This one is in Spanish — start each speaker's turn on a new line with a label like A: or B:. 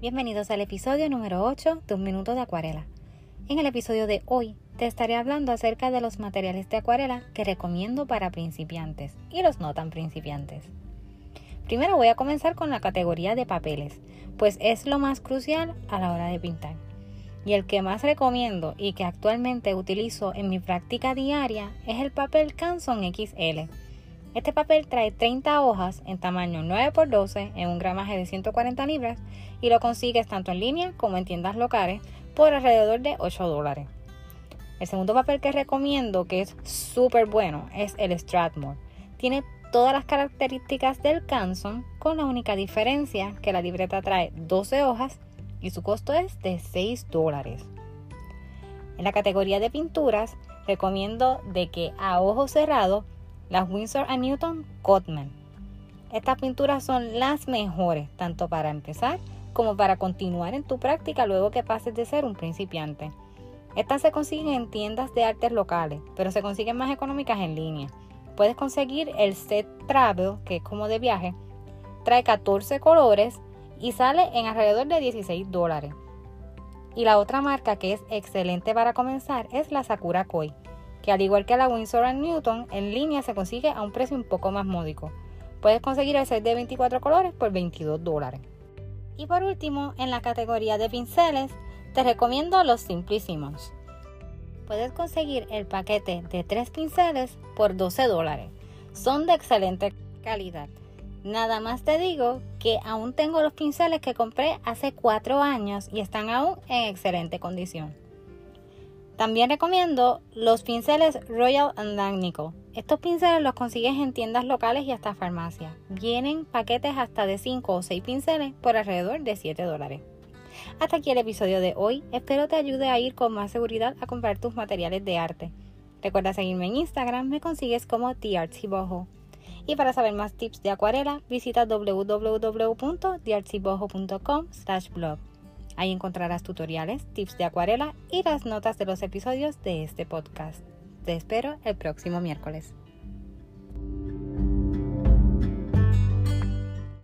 A: Bienvenidos al episodio número 8 de Un Minuto de Acuarela. En el episodio de hoy te estaré hablando acerca de los materiales de acuarela que recomiendo para principiantes y los no tan principiantes. Primero voy a comenzar con la categoría de papeles, pues es lo más crucial a la hora de pintar. Y el que más recomiendo y que actualmente utilizo en mi práctica diaria es el papel Canson XL. Este papel trae 30 hojas en tamaño 9x12 en un gramaje de 140 libras y lo consigues tanto en línea como en tiendas locales por alrededor de 8 dólares. El segundo papel que recomiendo, que es súper bueno, es el Strathmore. Tiene todas las características del Canson, con la única diferencia que la libreta trae 12 hojas y su costo es de 6 dólares. En la categoría de pinturas, recomiendo de que a ojo cerrado las Winsor Newton Cotman. Estas pinturas son las mejores, tanto para empezar como para continuar en tu práctica luego que pases de ser un principiante. Estas se consiguen en tiendas de artes locales, pero se consiguen más económicas en línea. Puedes conseguir el set Travel, que es como de viaje, trae 14 colores y sale en alrededor de 16 dólares. Y la otra marca que es excelente para comenzar es la Sakura Koi, que al igual que la Winsor Newton, en línea se consigue a un precio un poco más módico. Puedes conseguir el set de 24 colores por 22 dólares. Y por último, en la categoría de pinceles, te recomiendo los Simplissimos. Puedes conseguir el paquete de 3 pinceles por 12 dólares. Son de excelente calidad. Nada más te digo que aún tengo los pinceles que compré hace 4 años y están aún en excelente condición. También recomiendo los pinceles Royal Nico. Estos pinceles los consigues en tiendas locales y hasta farmacias. Vienen paquetes hasta de 5 o 6 pinceles por alrededor de 7 dólares. Hasta aquí el episodio de hoy. Espero te ayude a ir con más seguridad a comprar tus materiales de arte. Recuerda seguirme en Instagram, me consigues como TheArtsyBoho. Y para saber más tips de acuarela, visita www.theartsyboho.com blog. Ahí encontrarás tutoriales, tips de acuarela y las notas de los episodios de este podcast. Te espero el próximo miércoles.